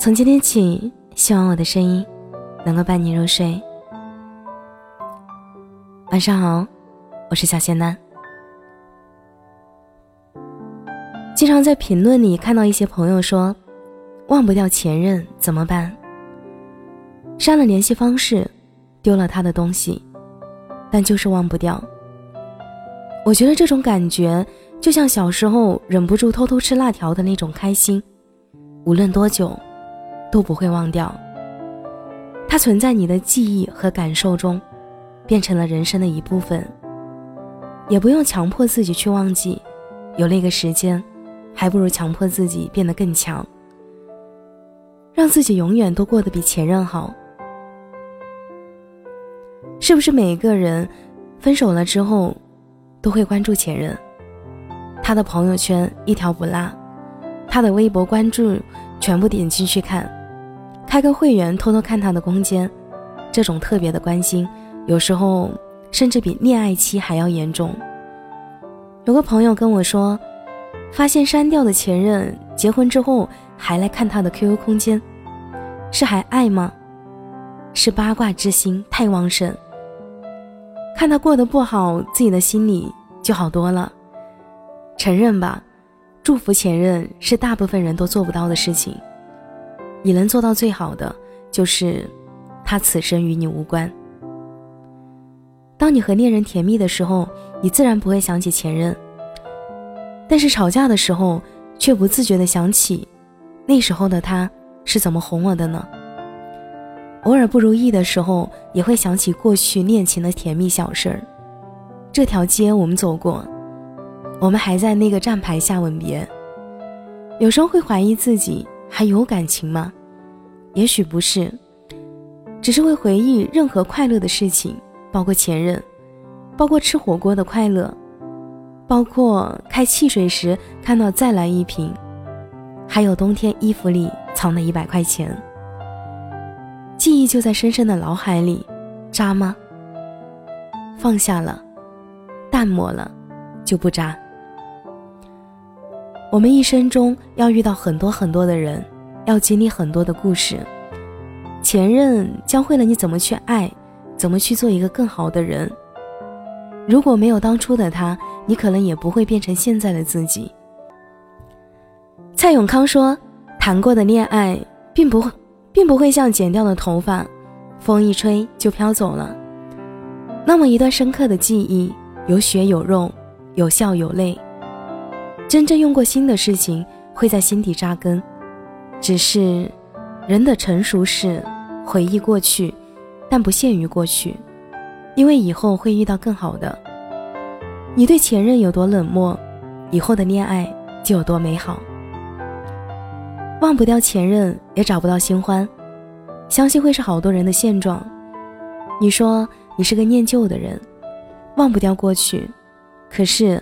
从今天起，希望我的声音能够伴你入睡。晚上好，我是小仙丹。经常在评论里看到一些朋友说，忘不掉前任怎么办？删了联系方式，丢了他的东西，但就是忘不掉。我觉得这种感觉就像小时候忍不住偷偷吃辣条的那种开心，无论多久。都不会忘掉，它存在你的记忆和感受中，变成了人生的一部分。也不用强迫自己去忘记，有那个时间，还不如强迫自己变得更强，让自己永远都过得比前任好。是不是每一个人分手了之后，都会关注前任？他的朋友圈一条不落，他的微博关注全部点进去看。开个会员，偷偷看他的空间，这种特别的关心，有时候甚至比恋爱期还要严重。有个朋友跟我说，发现删掉的前任结婚之后还来看他的 QQ 空间，是还爱吗？是八卦之心太旺盛？看他过得不好，自己的心里就好多了。承认吧，祝福前任是大部分人都做不到的事情。你能做到最好的，就是他此生与你无关。当你和恋人甜蜜的时候，你自然不会想起前任；但是吵架的时候，却不自觉的想起那时候的他是怎么哄我的呢？偶尔不如意的时候，也会想起过去恋情的甜蜜小事儿。这条街我们走过，我们还在那个站牌下吻别。有时候会怀疑自己。还有感情吗？也许不是，只是会回忆任何快乐的事情，包括前任，包括吃火锅的快乐，包括开汽水时看到再来一瓶，还有冬天衣服里藏的一百块钱。记忆就在深深的脑海里，扎吗？放下了，淡漠了，就不扎。我们一生中要遇到很多很多的人，要经历很多的故事。前任教会了你怎么去爱，怎么去做一个更好的人。如果没有当初的他，你可能也不会变成现在的自己。蔡永康说：“谈过的恋爱，并不会，并不会像剪掉的头发，风一吹就飘走了。那么一段深刻的记忆，有血有肉，有笑有泪。”真正用过心的事情会在心底扎根，只是人的成熟是回忆过去，但不限于过去，因为以后会遇到更好的。你对前任有多冷漠，以后的恋爱就有多美好。忘不掉前任，也找不到新欢，相信会是好多人的现状。你说你是个念旧的人，忘不掉过去，可是。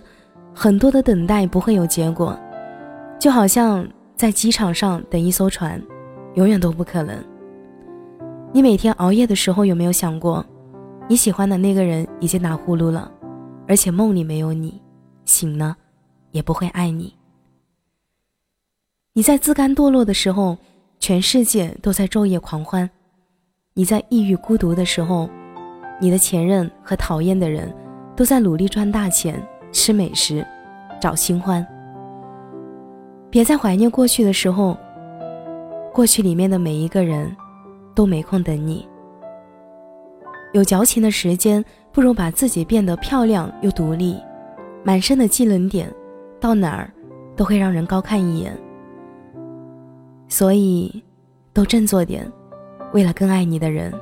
很多的等待不会有结果，就好像在机场上等一艘船，永远都不可能。你每天熬夜的时候有没有想过，你喜欢的那个人已经打呼噜了，而且梦里没有你，醒了也不会爱你。你在自甘堕落的时候，全世界都在昼夜狂欢；你在抑郁孤独的时候，你的前任和讨厌的人都在努力赚大钱。吃美食，找新欢。别在怀念过去的时候，过去里面的每一个人，都没空等你。有矫情的时间，不如把自己变得漂亮又独立，满身的技能点，到哪儿都会让人高看一眼。所以，都振作点，为了更爱你的人，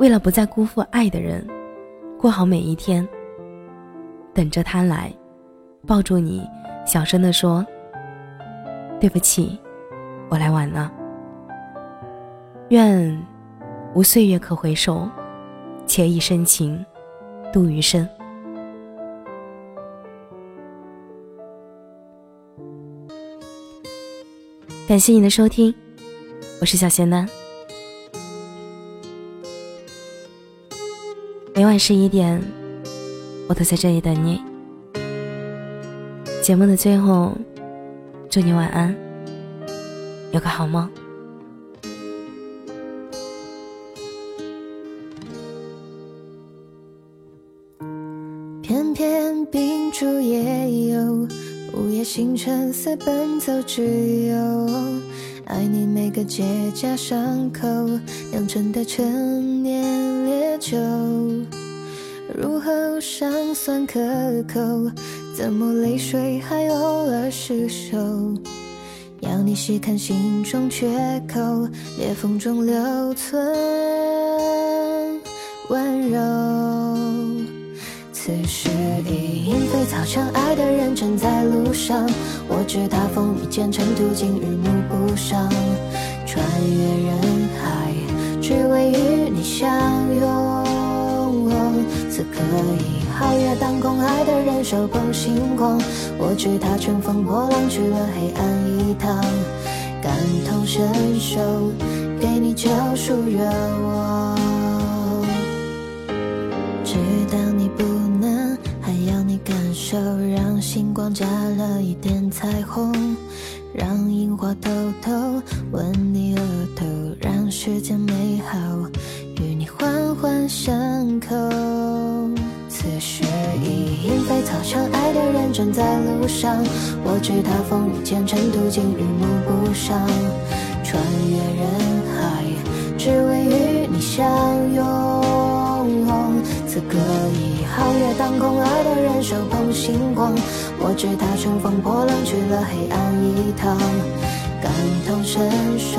为了不再辜负爱的人，过好每一天。等着他来，抱住你，小声地说：“对不起，我来晚了。”愿无岁月可回首，且以深情度余生。感谢你的收听，我是小仙丹。每晚十一点。我都在这里等你。节目的最后祝你晚安有个好梦。偏偏秉烛夜游午夜星辰似奔走之友爱你每个结痂伤口酿成的陈年烈酒。如何尚算可口，怎么泪水还偶尔失守？要你细看心中缺口，裂缝中留存温柔。此时已莺飞草长，爱的人正在路上。我知他风雨兼程，途经日暮不赏，穿越人海，只为与你相拥。此刻已皓月当空，爱的人手捧星光。我知他乘风破浪去了黑暗一趟，感同身受，给你救赎愿望。知道你不能，还要你感受，让星光加了一点彩虹，让樱花偷偷吻你额头，让世间美好与你环环相扣。此时已莺飞草长，爱的人正在路上。我知他风雨兼程，途经日暮不赏，穿越人海，只为与你相拥。此刻已皓月当空，爱的人手捧星光。我知他乘风破浪去了黑暗一趟，感同身受，